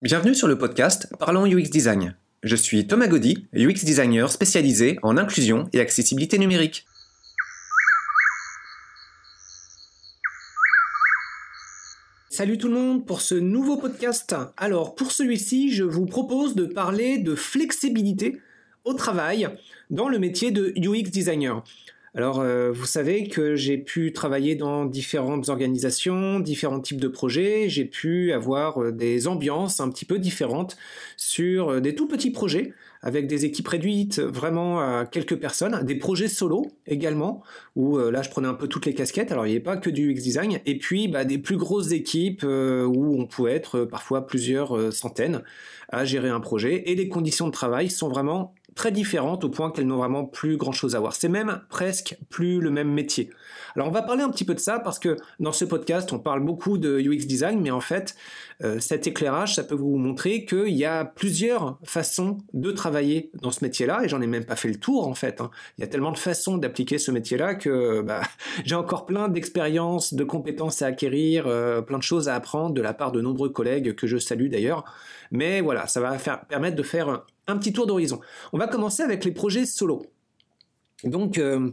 Bienvenue sur le podcast Parlons UX Design. Je suis Thomas Gaudy, UX designer spécialisé en inclusion et accessibilité numérique. Salut tout le monde pour ce nouveau podcast. Alors pour celui-ci, je vous propose de parler de flexibilité au travail dans le métier de UX designer. Alors, euh, vous savez que j'ai pu travailler dans différentes organisations, différents types de projets. J'ai pu avoir euh, des ambiances un petit peu différentes sur euh, des tout petits projets avec des équipes réduites, vraiment à quelques personnes, des projets solo également, où là je prenais un peu toutes les casquettes, alors il n'y avait pas que du UX design, et puis bah, des plus grosses équipes où on pouvait être parfois plusieurs centaines à gérer un projet, et les conditions de travail sont vraiment très différentes au point qu'elles n'ont vraiment plus grand chose à voir. C'est même presque plus le même métier. Alors on va parler un petit peu de ça parce que dans ce podcast on parle beaucoup de UX design, mais en fait euh, cet éclairage ça peut vous montrer qu'il y a plusieurs façons de travailler dans ce métier-là et j'en ai même pas fait le tour en fait. Hein. Il y a tellement de façons d'appliquer ce métier-là que bah, j'ai encore plein d'expériences, de compétences à acquérir, euh, plein de choses à apprendre de la part de nombreux collègues que je salue d'ailleurs. Mais voilà, ça va faire, permettre de faire un petit tour d'horizon. On va commencer avec les projets solo. Donc, euh,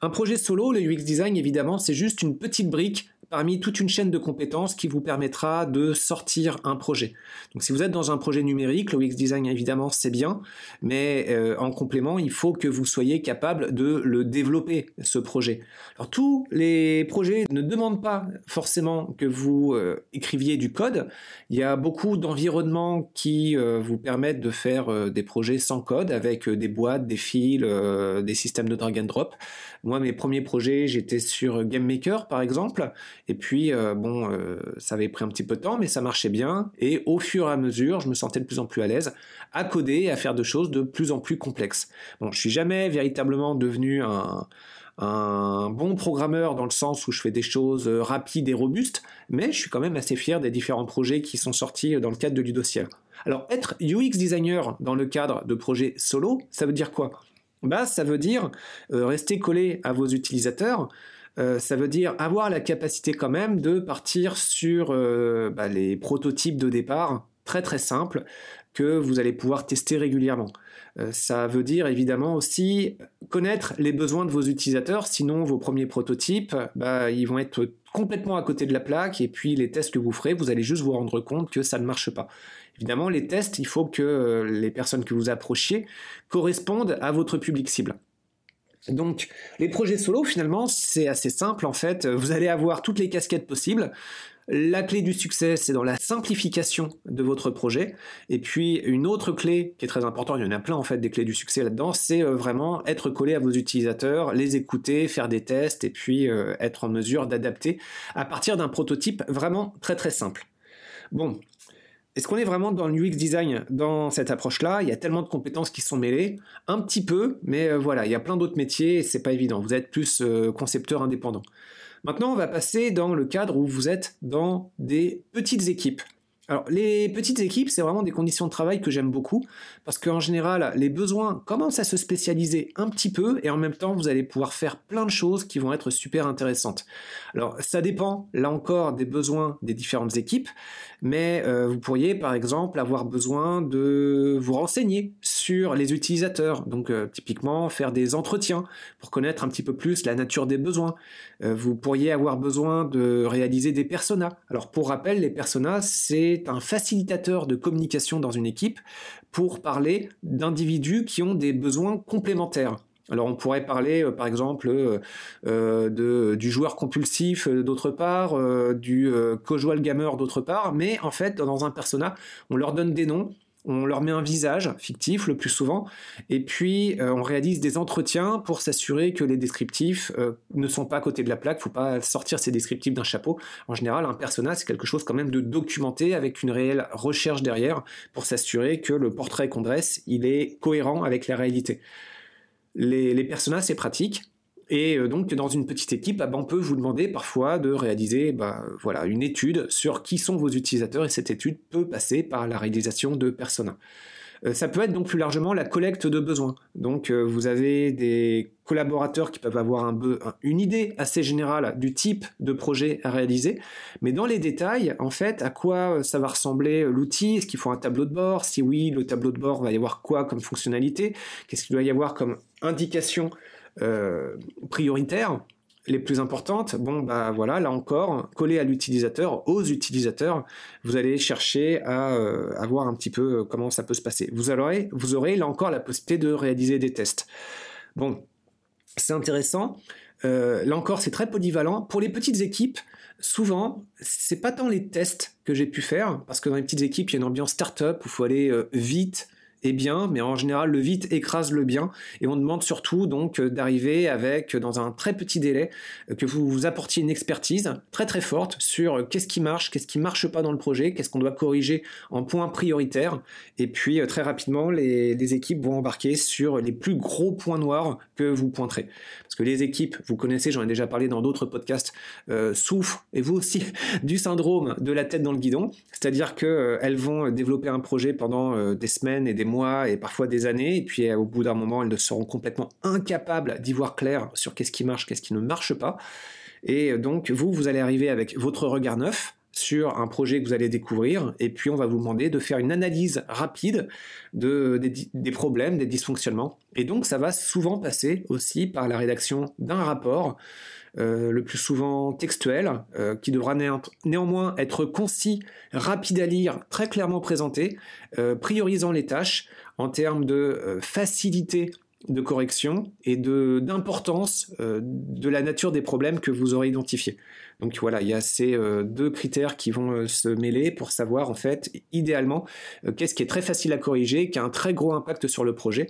un projet solo, le UX design, évidemment, c'est juste une petite brique parmi toute une chaîne de compétences qui vous permettra de sortir un projet. Donc si vous êtes dans un projet numérique, le UX design évidemment c'est bien, mais euh, en complément, il faut que vous soyez capable de le développer, ce projet. Alors tous les projets ne demandent pas forcément que vous euh, écriviez du code. Il y a beaucoup d'environnements qui euh, vous permettent de faire des projets sans code avec des boîtes, des fils, des systèmes de drag and drop. Moi, mes premiers projets, j'étais sur GameMaker par exemple, et puis euh, bon, euh, ça avait pris un petit peu de temps, mais ça marchait bien. Et au fur et à mesure, je me sentais de plus en plus à l'aise à coder et à faire de choses de plus en plus complexes. Bon, je suis jamais véritablement devenu un, bon programmeur dans le sens où je fais des choses euh, rapides et robustes, mais je suis quand même assez fier des différents projets qui sont sortis dans le cadre de Ludociel. Alors être UX designer dans le cadre de projets solo, ça veut dire quoi? Bah, ça veut dire rester collé à vos utilisateurs. Euh, ça veut dire avoir la capacité quand même de partir sur euh, bah, les prototypes de départ très très simples que vous allez pouvoir tester régulièrement. ça veut dire évidemment aussi connaître les besoins de vos utilisateurs, sinon vos premiers prototypes, bah, ils vont être complètement à côté de la plaque et puis les tests que vous ferez, vous allez juste vous rendre compte que ça ne marche pas. Évidemment, les tests, il faut que euh, les personnes que vous approchiez correspondent à votre public cible. Donc, les projets solo, finalement, c'est assez simple en fait. Vous allez avoir toutes les casquettes possibles. La clé du succès, c'est dans la simplification de votre projet. Et puis, une autre clé qui est très importante, il y en a plein en fait des clés du succès là-dedans, c'est euh, vraiment être collé à vos utilisateurs, les écouter, faire des tests et puis euh, être en mesure d'adapter à partir d'un prototype vraiment très très simple. Bon, est-ce qu'on est vraiment dans le UX design dans cette approche-là? Il y a tellement de compétences qui sont mêlées, un petit peu, mais euh, voilà, il y a plein d'autres métiers et c'est pas évident. Vous êtes plus euh, concepteur indépendant. Maintenant, on va passer dans le cadre où vous êtes dans des petites équipes. Alors, les petites équipes, c'est vraiment des conditions de travail que j'aime beaucoup, parce qu'en général, les besoins commencent à se spécialiser un petit peu, et en même temps, vous allez pouvoir faire plein de choses qui vont être super intéressantes. Alors, ça dépend, là encore, des besoins des différentes équipes, mais euh, vous pourriez, par exemple, avoir besoin de vous renseigner sur les utilisateurs, donc euh, typiquement faire des entretiens pour connaître un petit peu plus la nature des besoins. Euh, vous pourriez avoir besoin de réaliser des personas. Alors, pour rappel, les personas, c'est un facilitateur de communication dans une équipe pour parler d'individus qui ont des besoins complémentaires. Alors on pourrait parler euh, par exemple euh, euh, du joueur compulsif d'autre part, du casual gamer d'autre part, mais en fait dans un persona on leur donne des noms on leur met un visage fictif le plus souvent, et puis on réalise des entretiens pour s'assurer que les descriptifs ne sont pas à côté de la plaque. Faut pas sortir ces descriptifs d'un chapeau. En général, un personnage c'est quelque chose quand même de documenté avec une réelle recherche derrière pour s'assurer que le portrait qu'on dresse il est cohérent avec la réalité. Les, les personnages c'est pratique. Et euh, donc, dans une petite équipe, ah ben, on peut vous demander parfois de réaliser bah, voilà, une étude sur qui sont vos utilisateurs, et cette étude peut passer par la réalisation de personas. Euh, ça peut être donc plus largement la collecte de besoins. Donc euh, vous avez des collaborateurs qui peuvent avoir un une idée assez générale du type de projet à réaliser, mais dans les détails, en fait, à quoi ça va ressembler l'outil? Est-ce qu'il faut un tableau de bord? Si oui, le tableau de bord va y avoir quoi comme fonctionnalité? Qu'est-ce qu'il doit y avoir comme indication euh, prioritaire? Les plus importantes, bon bah voilà, là encore, collé à l'utilisateur, aux utilisateurs, vous allez chercher à, euh, voir un petit peu euh, comment ça peut se passer. Vous aurez, vous aurez là encore la possibilité de réaliser des tests. Bon, c'est intéressant. Euh, là encore, c'est très polyvalent. Pour les petites équipes, souvent, c'est pas tant les tests que j'ai pu faire, parce que dans les petites équipes, il y a une ambiance start-up où il faut aller vite, et bien, mais en général le vite écrase le bien. Et on demande surtout donc euh, d'arriver avec euh, dans un très petit délai euh, que vous vous apportiez une expertise très très forte sur qu'est-ce qui marche, qu'est-ce qui marche pas dans le projet, qu'est-ce qu'on doit corriger en points prioritaires. Et puis très rapidement les, équipes vont embarquer sur les plus gros points noirs que vous pointerez. Parce que les équipes, vous connaissez, j'en ai déjà parlé dans d'autres podcasts, souffrent et vous aussi du syndrome de la tête dans le guidon, c'est-à-dire que elles vont développer un projet pendant des semaines et des mois et parfois des années, et puis au bout d'un moment, elles seront complètement incapables d'y voir clair sur qu'est-ce qui marche, qu'est-ce qui ne marche pas. Et donc, vous, vous allez arriver avec votre regard neuf sur un projet que vous allez découvrir, et puis on va vous demander de faire une analyse rapide de, des, problèmes, des dysfonctionnements. Et donc, ça va souvent passer aussi par la rédaction d'un rapport euh, le plus souvent textuel, euh, qui devra néanmoins être concis, rapide à lire, très clairement présenté, euh, priorisant les tâches en termes de facilité de correction et d'importance de la nature des problèmes que vous aurez identifiés. Donc voilà, il y a ces deux critères qui vont se mêler pour savoir en fait idéalement qu'est-ce qui est très facile à corriger, qui a un très gros impact sur le projet.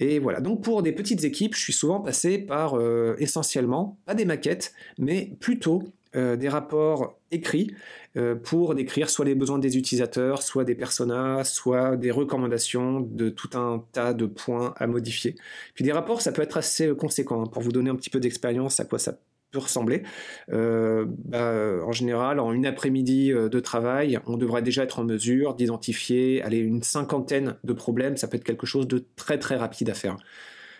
Et voilà, donc pour des petites équipes, je suis souvent passé par euh, essentiellement, pas des maquettes, mais plutôt euh, des rapports écrits euh, pour décrire soit les besoins des utilisateurs, soit des personas, soit des recommandations de tout un tas de points à modifier. Puis des rapports, ça peut être assez conséquent, hein, pour vous donner un petit peu d'expérience à quoi ça ressembler. Euh, bah, en général, en une après-midi euh, de travail, on devrait déjà être en mesure d'identifier une cinquantaine de problèmes. Ça peut être quelque chose de très très rapide à faire.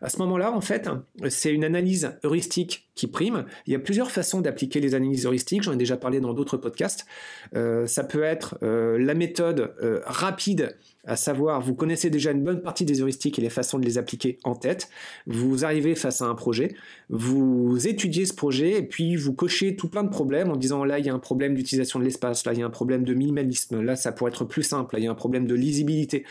À ce moment-là, en fait, c'est une analyse heuristique qui prime. Il y a plusieurs façons d'appliquer les analyses heuristiques, j'en ai déjà parlé dans d'autres podcasts. Euh, ça peut être la méthode rapide à savoir vous connaissez déjà une bonne partie des heuristiques et les façons de les appliquer en tête, vous arrivez face à un projet, vous étudiez ce projet et puis vous cochez tout plein de problèmes en disant là il y a un problème d'utilisation de l'espace, là il y a un problème de minimalisme, là ça pourrait être plus simple, là il y a un problème de lisibilité,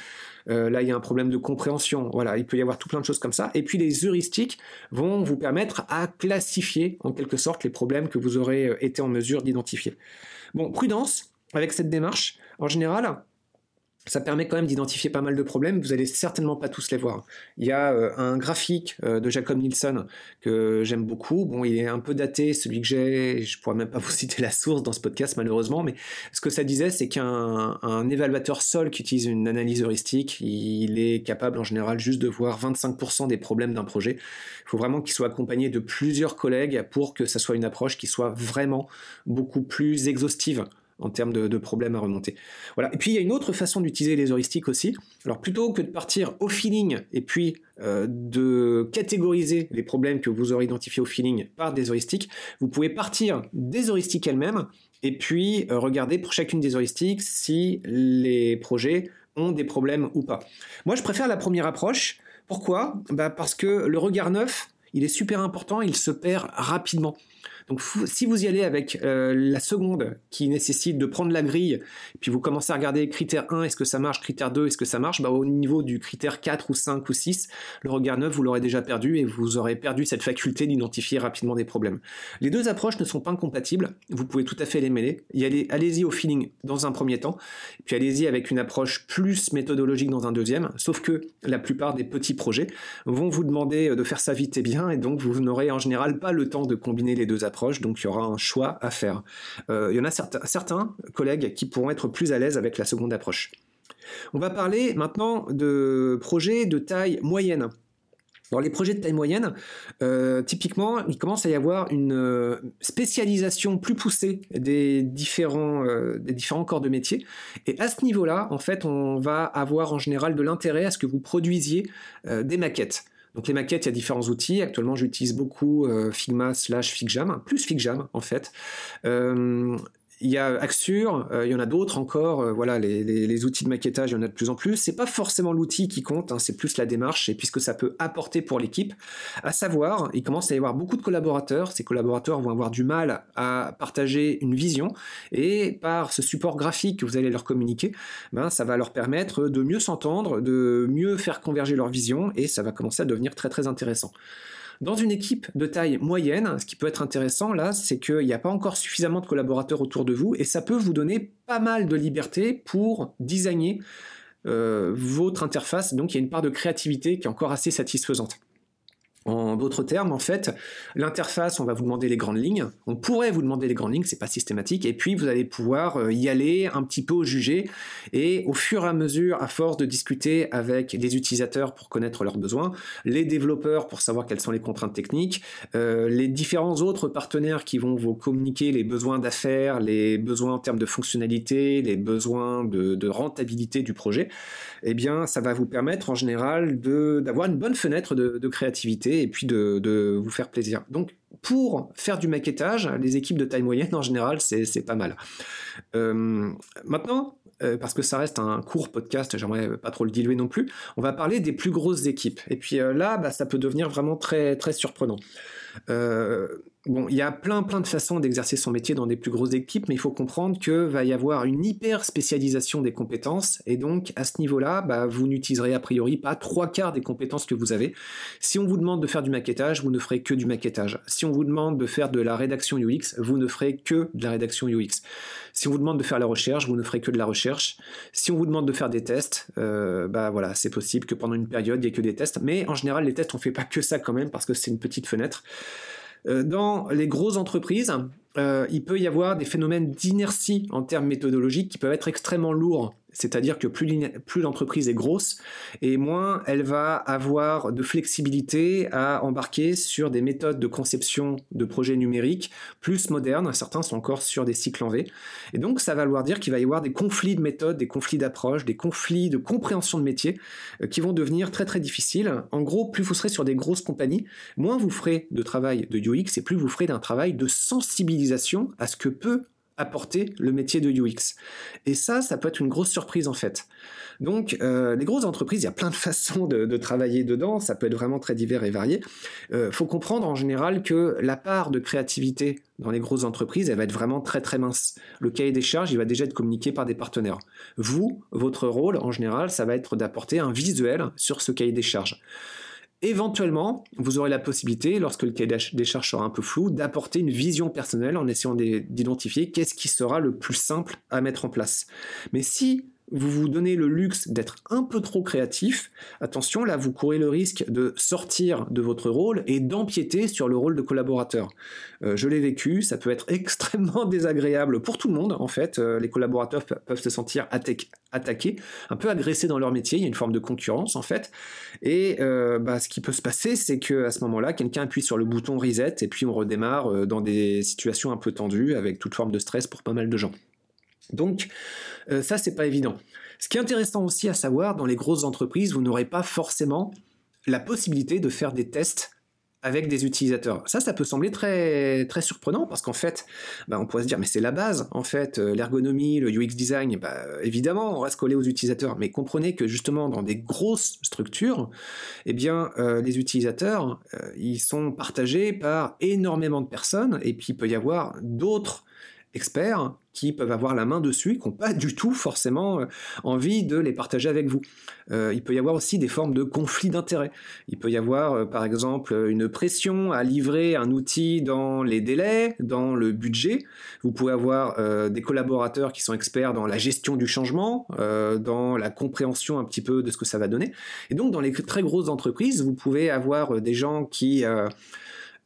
euh, là il y a un problème de compréhension, voilà, il peut y avoir tout plein de choses comme ça. Et puis les heuristiques vont vous permettre à classifier en quelque sorte les problèmes que vous aurez euh, été en mesure d'identifier. Bon, prudence avec cette démarche, en général, ça permet quand même d'identifier pas mal de problèmes. Vous allez certainement pas tous les voir. Il y a euh, un graphique euh, de Jacob Nielsen que j'aime beaucoup. Bon, il est un peu daté, celui que j'ai. Je pourrais même pas vous citer la source dans ce podcast malheureusement, mais ce que ça disait, c'est qu'un évaluateur seul qui utilise une analyse heuristique, il est capable en général juste de voir 25% des problèmes d'un projet. Il faut vraiment qu'il soit accompagné de plusieurs collègues pour que ça soit une approche qui soit vraiment beaucoup plus exhaustive en termes de, problèmes à remonter. Voilà. Et puis il y a une autre façon d'utiliser les heuristiques aussi. Alors plutôt que de partir au feeling et puis euh, de catégoriser les problèmes que vous aurez identifiés au feeling par des heuristiques, vous pouvez partir des heuristiques elles-mêmes et puis euh, regarder pour chacune des heuristiques si les projets ont des problèmes ou pas. Moi je préfère la première approche. Pourquoi? Bah Parce que le regard neuf, il est super important, il se perd rapidement. Donc si vous y allez avec euh, la seconde qui nécessite de prendre la grille, puis vous commencez à regarder critère 1, est-ce que ça marche, critère 2, est-ce que ça marche, bah, au niveau du critère 4 ou 5 ou 6, le regard neuf, vous l'aurez déjà perdu et vous aurez perdu cette faculté d'identifier rapidement des problèmes. Les deux approches ne sont pas incompatibles, vous pouvez tout à fait les mêler. Allez-y au feeling dans un premier temps, puis allez-y avec une approche plus méthodologique dans un deuxième, sauf que la plupart des petits projets vont vous demander de faire ça vite et bien, et donc vous n'aurez en général pas le temps de combiner les deux approches donc il y aura un choix à faire. Euh, il y en a certains, collègues qui pourront être plus à l'aise avec la seconde approche. On va parler maintenant de projets de taille moyenne. Dans les projets de taille moyenne, euh, typiquement, il commence à y avoir une euh, spécialisation plus poussée des différents, des différents corps de métier. Et à ce niveau-là, en fait, on va avoir en général de l'intérêt à ce que vous produisiez des maquettes. Donc les maquettes, il y a différents outils. Actuellement, j'utilise beaucoup Figma slash Figjam, plus Figjam en fait. Il y a Axure, euh, il y en a d'autres encore. Euh, voilà, les, outils de maquettage, il y en a de plus en plus. C'est pas forcément l'outil qui compte, hein, c'est plus la démarche et puisque ça peut apporter pour l'équipe. À savoir, il commence à y avoir beaucoup de collaborateurs. Ces collaborateurs vont avoir du mal à partager une vision et par ce support graphique que vous allez leur communiquer, ben, ça va leur permettre de mieux s'entendre, de mieux faire converger leur vision et ça va commencer à devenir très très intéressant. Dans une équipe de taille moyenne, ce qui peut être intéressant là, c'est qu'il n'y a pas encore suffisamment de collaborateurs autour de vous et ça peut vous donner pas mal de liberté pour designer euh, votre interface. Donc il y a une part de créativité qui est encore assez satisfaisante. En d'autres termes, en fait, l'interface, on va vous demander les grandes lignes. On pourrait vous demander les grandes lignes, c'est pas systématique. Et puis, vous allez pouvoir euh, y aller un petit peu au jugé. Et au fur et à mesure, à force de discuter avec les utilisateurs pour connaître leurs besoins, les développeurs pour savoir quelles sont les contraintes techniques, euh, les différents autres partenaires qui vont vous communiquer les besoins d'affaires, les besoins en termes de fonctionnalité, les besoins de, rentabilité du projet, eh bien, ça va vous permettre en général d'avoir une bonne fenêtre de créativité et puis de, vous faire plaisir. Donc pour faire du maquettage, les équipes de taille moyenne en général, c'est pas mal. Euh, maintenant, euh, parce que ça reste un court podcast, j'aimerais pas trop le diluer non plus, on va parler des plus grosses équipes. Et puis euh, là, bah, ça peut devenir vraiment très, très surprenant. Bon, il y a plein plein de façons d'exercer son métier dans des plus grosses équipes, mais il faut comprendre que va y avoir une hyper spécialisation des compétences, et donc à ce niveau-là, bah, vous n'utiliserez a priori pas trois quarts des compétences que vous avez. Si on vous demande de faire du maquettage, vous ne ferez que du maquettage. Si on vous demande de faire de la rédaction UX, vous ne ferez que de la rédaction UX. Si on vous demande de faire la recherche, vous ne ferez que de la recherche. Si on vous demande de faire des tests, euh, bah voilà, c'est possible que pendant une période il n'y ait que des tests, mais en général les tests on fait pas que ça quand même parce que c'est une petite fenêtre. Euh, dans les grosses entreprises, euh, il peut y avoir des phénomènes d'inertie en termes méthodologiques qui peuvent être extrêmement lourds. C'est-à-dire que plus, l'entreprise est grosse et moins elle va avoir de flexibilité à embarquer sur des méthodes de conception de projets numériques plus modernes. Certains sont encore sur des cycles en V. Et donc ça va vouloir dire qu'il va y avoir des conflits de méthodes, des conflits d'approche, des conflits de compréhension de métier euh, qui vont devenir très très difficiles. En gros, plus vous serez sur des grosses compagnies, moins vous ferez de travail de UX et plus vous ferez d'un travail de à ce que peut apporter le métier de UX. Et ça, ça peut être une grosse surprise en fait. Donc, euh, les grosses entreprises, il y a plein de façons de, travailler dedans, ça peut être vraiment très divers et varié. Il euh, faut comprendre en général que la part de créativité dans les grosses entreprises, elle va être vraiment très très mince. Le cahier des charges, il va déjà être communiqué par des partenaires. Vous, votre rôle en général, ça va être d'apporter un visuel sur ce cahier des charges. Éventuellement, vous aurez la possibilité, lorsque le cahier des charges sera un peu flou, d'apporter une vision personnelle en essayant d'identifier qu'est-ce qui sera le plus simple à mettre en place. Mais si vous vous donnez le luxe d'être un peu trop créatif, attention, là, vous courez le risque de sortir de votre rôle et d'empiéter sur le rôle de collaborateur. Euh, je l'ai vécu, ça peut être extrêmement désagréable pour tout le monde, en fait. Euh, les collaborateurs peuvent se sentir attaqués, un peu agressés dans leur métier, il y a une forme de concurrence, en fait. Et euh, bah, ce qui peut se passer, c'est qu'à ce moment-là, quelqu'un appuie sur le bouton reset et puis on redémarre dans des situations un peu tendues avec toute forme de stress pour pas mal de gens. Donc euh, ça, c'est pas évident. Ce qui est intéressant aussi à savoir, dans les grosses entreprises, vous n'aurez pas forcément la possibilité de faire des tests avec des utilisateurs. Ça, ça peut sembler très, très surprenant parce qu'en fait, bah, on pourrait se dire, mais c'est la base, en fait, euh, l'ergonomie, le UX design, bah, évidemment, on reste collé aux utilisateurs, mais comprenez que justement, dans des grosses structures, eh bien, euh, les utilisateurs, ils sont partagés par énormément de personnes et puis il peut y avoir d'autres experts qui peuvent avoir la main dessus, qui n'ont pas du tout forcément euh, envie de les partager avec vous. Euh, il peut y avoir aussi des formes de conflits d'intérêts. Il peut y avoir euh, par exemple une pression à livrer un outil dans les délais, dans le budget. Vous pouvez avoir des collaborateurs qui sont experts dans la gestion du changement, dans la compréhension un petit peu de ce que ça va donner. Et donc dans les très grosses entreprises, vous pouvez avoir des gens qui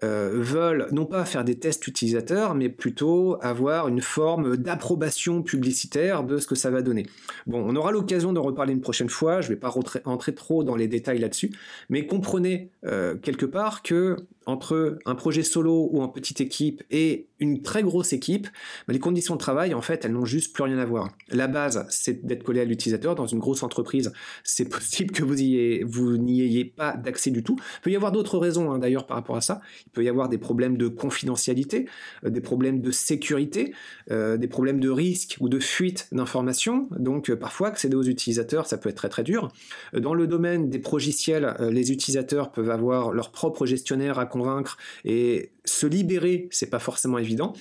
euh, veulent non pas faire des tests utilisateurs, mais plutôt avoir une forme d'approbation publicitaire de ce que ça va donner. Bon, on aura l'occasion de reparler une prochaine fois, je ne vais pas rentrer trop dans les détails là-dessus, mais comprenez euh, quelque part que entre un projet solo ou en petite équipe et une très grosse équipe, bah, les conditions de travail, en fait, elles n'ont juste plus rien à voir. La base, c'est d'être collé à l'utilisateur. Dans une grosse entreprise, c'est possible que vous n'y ayez pas d'accès du tout. Il peut y avoir d'autres raisons, hein, d'ailleurs, par rapport à ça. Il peut y avoir des problèmes de confidentialité, euh, des problèmes de sécurité, euh, des problèmes de risque ou de fuite d'informations. Donc, euh, parfois, accéder aux utilisateurs, ça peut être très très dur. Dans le domaine des progiciels, les utilisateurs peuvent avoir leur propre gestionnaire à convaincre et se libérer, c'est pas forcément évident.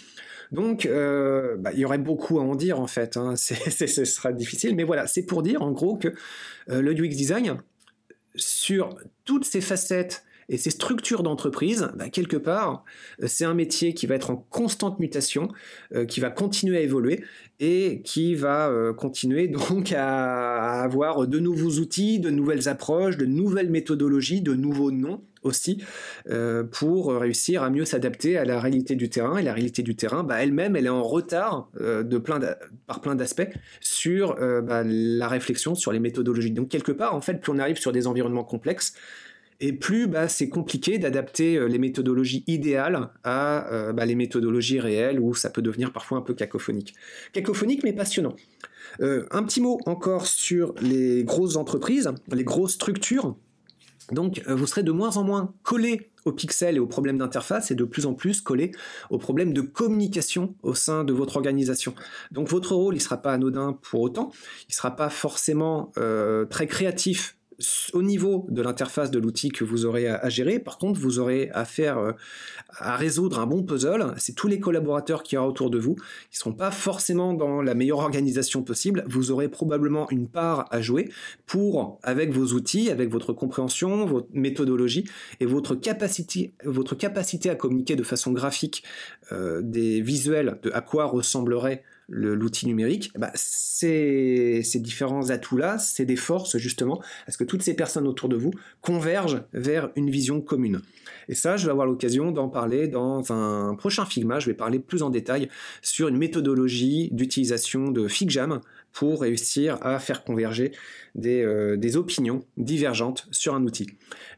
Donc, euh, bah, il y aurait beaucoup à en dire en fait. Hein. ce sera difficile, mais voilà, c'est pour dire en gros que euh, le UX design, sur toutes ses facettes et ces structures d'entreprise, bah, quelque part, euh, c'est un métier qui va être en constante mutation, qui va continuer à évoluer et qui va continuer donc à, avoir de nouveaux outils, de nouvelles approches, de nouvelles méthodologies, de nouveaux noms aussi euh, pour réussir à mieux s'adapter à la réalité du terrain. Et la réalité du terrain, bah, elle-même, elle est en retard euh, de plein par plein d'aspects sur euh, bah, la réflexion sur les méthodologies. Donc quelque part, en fait, plus on arrive sur des environnements complexes, et plus bah, c'est compliqué d'adapter les méthodologies idéales à bah, les méthodologies réelles où ça peut devenir parfois un peu cacophonique. Cacophonique mais passionnant. un petit mot encore sur les grosses entreprises, les grosses structures. Donc euh, vous serez de moins en moins collé aux pixels et aux problèmes d'interface et de plus en plus collé aux problèmes de communication au sein de votre organisation. Donc votre rôle, il ne sera pas anodin pour autant, il ne sera pas forcément euh, très créatif au niveau de l'interface de l'outil que vous aurez à, gérer. Par contre, vous aurez à faire, euh, à résoudre un bon puzzle. C'est tous les collaborateurs qui y autour de vous. Ils ne seront pas forcément dans la meilleure organisation possible. Vous aurez probablement une part à jouer pour, avec vos outils, avec votre compréhension, votre méthodologie et votre capacité, à communiquer de façon graphique euh, des visuels à quoi ressemblerait l'outil numérique, bah, ces, différents atouts-là, c'est des forces justement, parce que toutes ces personnes autour de vous convergent vers une vision commune. Et ça, je vais avoir l'occasion d'en parler dans un prochain Figma. Je vais parler plus en détail sur une méthodologie d'utilisation de FigJam pour réussir à faire converger des, euh, des opinions divergentes sur un outil.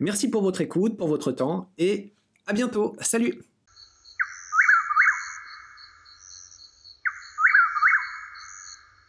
Merci pour votre écoute, pour votre temps, et à bientôt. Salut